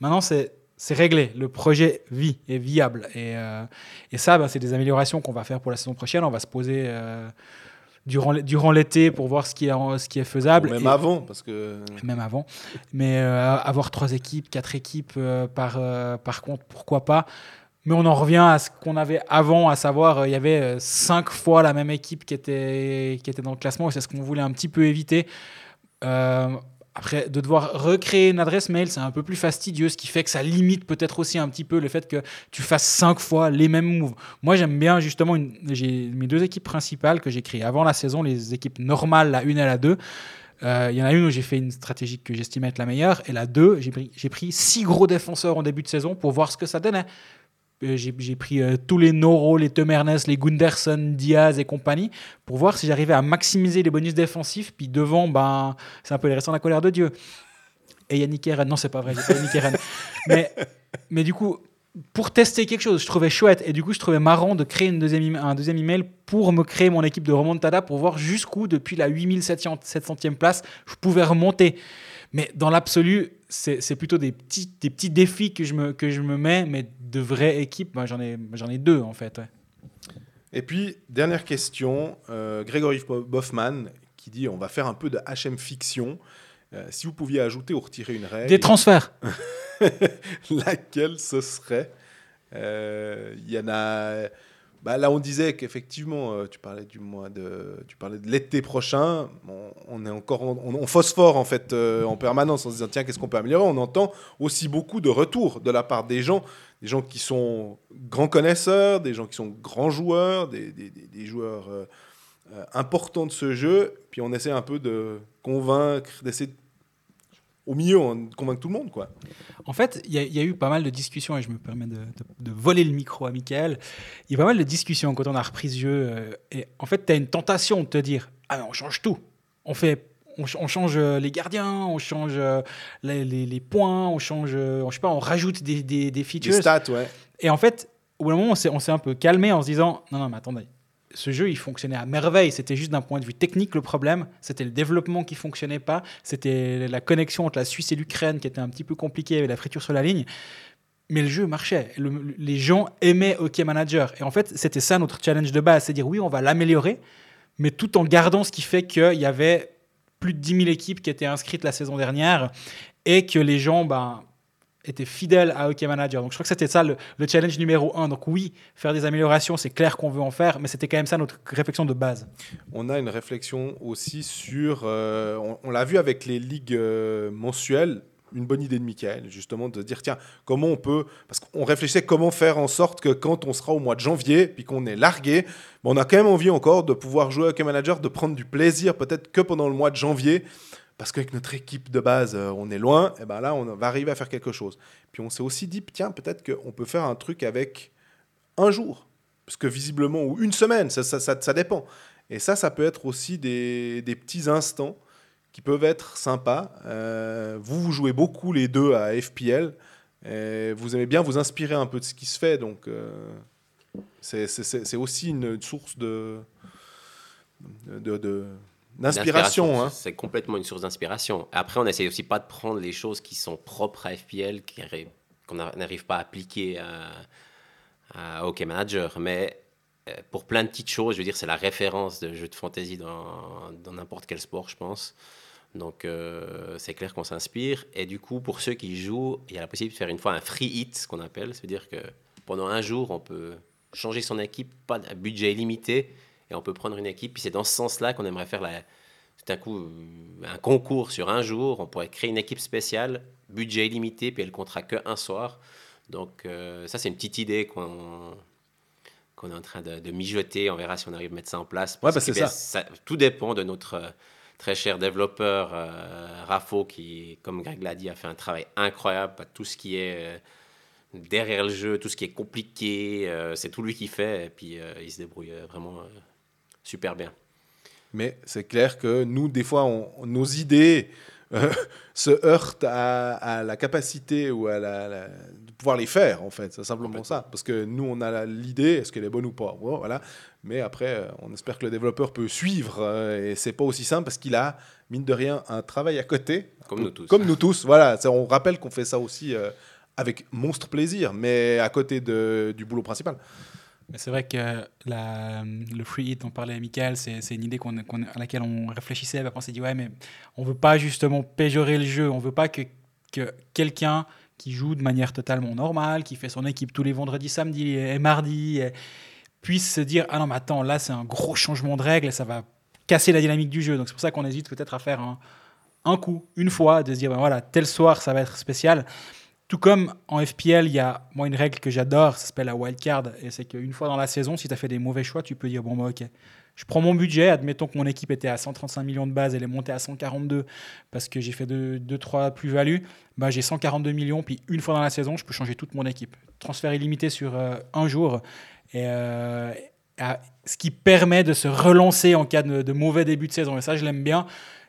Maintenant, c'est c'est réglé. Le projet vit, est viable. Et, euh, et ça, bah, c'est des améliorations qu'on va faire pour la saison prochaine. On va se poser euh, durant, durant l'été pour voir ce qui est, ce qui est faisable. même avant, parce que... Même avant. Mais avoir trois équipes, quatre équipes par, par contre, pourquoi pas mais on en revient à ce qu'on avait avant, à savoir, euh, il y avait euh, cinq fois la même équipe qui était, qui était dans le classement, et c'est ce qu'on voulait un petit peu éviter. Euh, après, de devoir recréer une adresse mail, c'est un peu plus fastidieux, ce qui fait que ça limite peut-être aussi un petit peu le fait que tu fasses cinq fois les mêmes moves. Moi, j'aime bien justement, mes deux équipes principales que j'ai créées avant la saison, les équipes normales, la 1 et la 2. Il y en a une où j'ai fait une stratégie que j'estimais être la meilleure, et la 2, j'ai pris, pris six gros défenseurs en début de saison pour voir ce que ça donnait. Euh, j'ai pris euh, tous les Noro, les Temernes, les Gunderson, Diaz et compagnie pour voir si j'arrivais à maximiser les bonus défensifs. Puis devant, ben, c'est un peu les restants de la colère de Dieu. Et Yannick Eren, non, c'est pas vrai, Yannick Eren. mais, mais du coup, pour tester quelque chose, je trouvais chouette. Et du coup, je trouvais marrant de créer une deuxième, un deuxième email pour me créer mon équipe de remontada pour voir jusqu'où, depuis la 8700e place, je pouvais remonter. Mais dans l'absolu, c'est plutôt des petits, des petits défis que je, me, que je me mets, mais de vraies équipes, ben, j'en ai, j'en ai deux en fait. Et puis, dernière question, euh, Grégory Boffman qui dit on va faire un peu de HM fiction. Euh, si vous pouviez ajouter ou retirer une règle. Des transferts Laquelle ce serait? Euh, Il y en a. Bah, là, on disait qu'effectivement, euh, tu parlais du mois de, tu parlais de l'été prochain. On, est encore, on, phosphore en fait euh, en permanence en se disant tiens qu'est-ce qu'on peut améliorer? On entend aussi beaucoup de retours de la part des gens, des gens qui sont grands connaisseurs, des gens qui sont grands joueurs, des, des, des joueurs euh, importants de ce jeu. Puis on essaie un peu de convaincre, d'essayer de au milieu, on convainc tout le monde. quoi. En fait, il y, a eu pas mal de discussions, et je me permets de, voler le micro à Michael. Il y a pas mal de discussions quand on a repris ce jeu. Euh, et en fait, tu as une tentation de te dire Ah, on change tout. On fait. On, change euh, les gardiens, on change euh, les, les, points, on change, je sais pas, on rajoute des, des, des features. Des stats, ouais. Et en fait, au bout d'un moment, on s'est un peu calmé en se disant, non, non, mais attendez, ce jeu, il fonctionnait à merveille. C'était juste d'un point de vue technique le problème. C'était le développement qui fonctionnait pas. C'était la connexion entre la Suisse et l'Ukraine qui était un petit peu compliquée avec la friture sur la ligne. Mais le jeu marchait. les gens aimaient OK Manager. Et en fait, c'était ça notre challenge de base. C'est dire, oui, on va l'améliorer, mais tout en gardant ce qui fait qu'il y avait plus de 10 000 équipes qui étaient inscrites la saison dernière et que les gens, ben, était fidèle à OK Manager. Donc je crois que c'était ça le, challenge numéro un. Donc oui, faire des améliorations, c'est clair qu'on veut en faire, mais c'était quand même ça notre réflexion de base. On a une réflexion aussi sur, euh, on, l'a vu avec les ligues euh, mensuelles, une bonne idée de Michael, justement, de dire, tiens, comment on peut... Parce qu'on réfléchissait comment faire en sorte que quand on sera au mois de janvier, puis qu'on est largué, on a quand même envie encore de pouvoir jouer à OK Manager, de prendre du plaisir peut-être que pendant le mois de janvier, parce qu'avec notre équipe de base, euh, on est loin, et ben là, on va arriver à faire quelque chose. Puis on s'est aussi dit, tiens, peut-être qu'on peut faire un truc avec un jour, parce que visiblement, ou une semaine, ça, dépend. Et ça, ça peut être aussi des, des petits instants qui peuvent être sympas. Euh, vous, vous jouez beaucoup les deux à FPL. Et vous aimez bien vous inspirer un peu de ce qui se fait. Donc, euh, c'est aussi une source de, de, d'inspiration. Hein. C'est complètement une source d'inspiration. Après, on essaie aussi pas de prendre les choses qui sont propres à FPL, qu'on n'arrive pas à appliquer à, à Hockey Manager. Mais euh, pour plein de petites choses, je veux dire, c'est la référence de jeu de fantasy dans n'importe quel sport, je pense. Donc, euh, c'est clair qu'on s'inspire. Et du coup, pour ceux qui jouent, il y a la possibilité de faire une fois un free hit, ce qu'on appelle. C'est-à-dire que pendant un jour, on peut changer son équipe, pas de budget limité, et on peut prendre une équipe. Puis c'est dans ce sens-là qu'on aimerait faire la, tout à coup un concours sur un jour. On pourrait créer une équipe spéciale, budget illimité, puis elle comptera que un soir. Donc, euh, ça, c'est une petite idée qu'on qu'on est en train de, mijoter. On verra si on arrive à mettre ça en place. Ouais, bah, c'est ben, ça. Tout dépend de notre euh, très cher développeur euh, Rafo, qui, comme Greg l'a dit, a fait un travail incroyable. Tout ce qui est euh, derrière le jeu, tout ce qui est compliqué, c'est tout lui qui fait. Et puis, il se débrouille vraiment super bien. Mais c'est clair que nous, des fois, nos idées se heurtent à, la capacité ou à la pouvoir les faire, en fait. C'est simplement ça. Parce que nous, on a l'idée, est-ce qu'elle est bonne ou pas? Voilà. Mais après, euh, on espère que le développeur peut suivre. Euh, et c'est pas aussi simple parce qu'il a, mine de rien, un travail à côté. Comme nous tous. Comme nous tous. Voilà. On rappelle qu'on fait ça aussi euh, avec monstre plaisir, mais à côté de, du boulot principal. C'est vrai que le free hit, on parlait à Michael, c'est une idée à laquelle on réfléchissait. On s'est dit, ouais, mais on veut pas justement péjorer le jeu. On veut pas que, que quelqu'un qui joue de manière totalement normale, qui fait son équipe tous les vendredis, samedis et mardis, puisse se dire Ah non, mais attends, là, c'est un gros changement de règle, ça va casser la dynamique du jeu. Donc c'est pour ça qu'on hésite peut-être à faire un, un, coup, une fois, de se dire ben voilà, tel soir, ça va être spécial. Tout comme en FPL, il y a moi une règle que j'adore, ça s'appelle la wildcard, et c'est qu'une fois dans la saison, si tu as fait des mauvais choix, tu peux dire bon, bah ok, je prends mon budget, admettons que mon équipe était à 135 millions de base, elle est montée à 142 parce que j'ai fait 2-3 plus-values, bah, j'ai 142 millions, puis une fois dans la saison, je peux changer toute mon équipe. Transfert illimité sur euh, un jour, euh, ce qui permet de se relancer en cas de, mauvais début de saison. Et ça, je l'aime bien.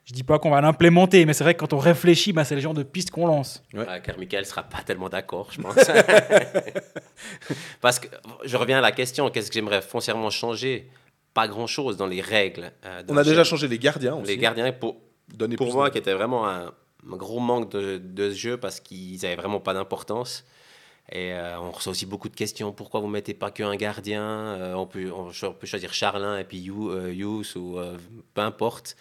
Je dis pas qu'on va l'implémenter, mais c'est vrai que quand on réfléchit, bah, c'est le genre de piste qu'on lance. Ouais. car Michael sera pas tellement d'accord, je pense. Parce que je reviens à la question, qu'est-ce que j'aimerais foncièrement changer? Pas grand-chose dans les règles. Euh, on a déjà changé les gardiens aussi. Les gardiens, pour, Donner pour moi, qui était vraiment un, gros manque de, de, ce jeu parce qu'ils n'avaient vraiment pas d'importance. Et euh, on reçoit aussi beaucoup de questions. Pourquoi vous ne mettez pas qu'un gardien? Euh, on, peut, on, peut choisir Charlin et puis Yous ou peu importe.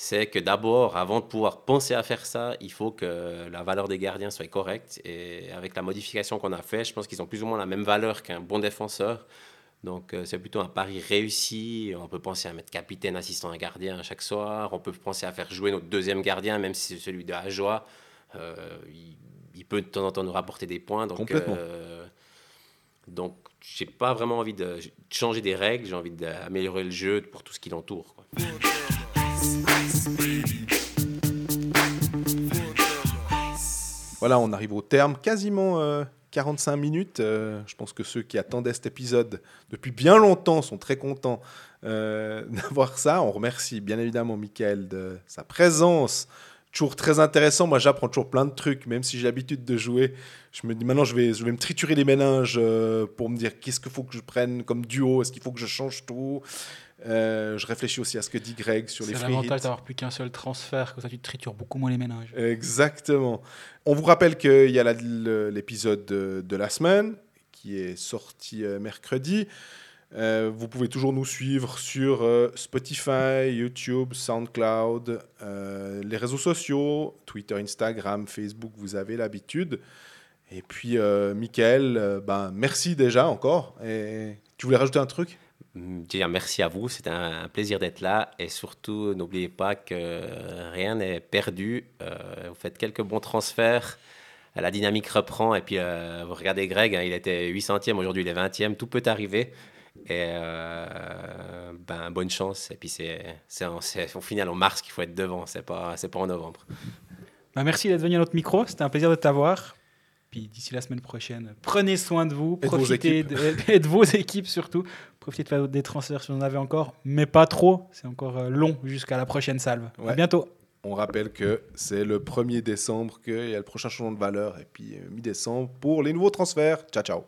C'est que d'abord, avant de pouvoir penser à faire ça, il faut que la valeur des gardiens soit correcte. Et avec la modification qu'on a fait, je pense qu'ils ont plus ou moins la même valeur qu'un bon défenseur. Donc euh, c'est plutôt un pari réussi. On peut penser à mettre capitaine, assistant et gardien chaque soir. On peut penser à faire jouer notre deuxième gardien, même si c'est celui de Ajoie. Euh, il, peut de temps en temps nous rapporter des points. Donc, Complètement. Euh, donc j'ai pas vraiment envie de changer des règles. J'ai envie d'améliorer le jeu pour tout ce qui l'entoure. Voilà, on arrive au terme quasiment euh, 45 minutes. Euh, je pense que ceux qui attendaient cet épisode depuis bien longtemps sont très contents euh, d'avoir ça. On remercie bien évidemment Michael de sa présence. Toujours très intéressant. Moi, j'apprends toujours plein de trucs, même si j'ai l'habitude de jouer. Je me dis maintenant, je vais, je vais me triturer les méninges euh, pour me dire qu'est-ce qu'il faut que je prenne comme duo. Est-ce qu'il faut que je change tout? Euh, je réfléchis aussi à ce que dit Greg sur les free C'est l'avantage d'avoir plus qu'un seul transfert, comme ça tu tritures beaucoup moins les ménages. Exactement. On vous rappelle qu'il y a l'épisode de, la semaine qui est sorti euh, mercredi. Euh, vous pouvez toujours nous suivre sur Spotify, YouTube, SoundCloud, les réseaux sociaux, Twitter, Instagram, Facebook, vous avez l'habitude. Et puis, Michael, ben, merci déjà encore. Et tu voulais rajouter un truc? Dire merci à vous, c'est un, plaisir d'être là et surtout n'oubliez pas que rien n'est perdu. Euh, vous faites quelques bons transferts, la dynamique reprend et puis euh, vous regardez Greg, hein, il était 800e, aujourd'hui il est 20e, tout peut arriver. Et euh, ben, bonne chance. Et puis c'est au final en mars qu'il faut être devant, c'est pas, pas en novembre. Ben, merci d'être venu à notre micro, c'était un plaisir de t'avoir. Puis d'ici la semaine prochaine, prenez soin de vous, profitez de, vos équipes surtout. Profitez de faire des transferts si vous en avez encore, mais pas trop. C'est encore euh, long jusqu'à la prochaine salve. À bientôt. On rappelle que c'est le 1er décembre qu'il y a le prochain changement de valeur et puis mi-décembre pour les nouveaux transferts. Ciao, ciao.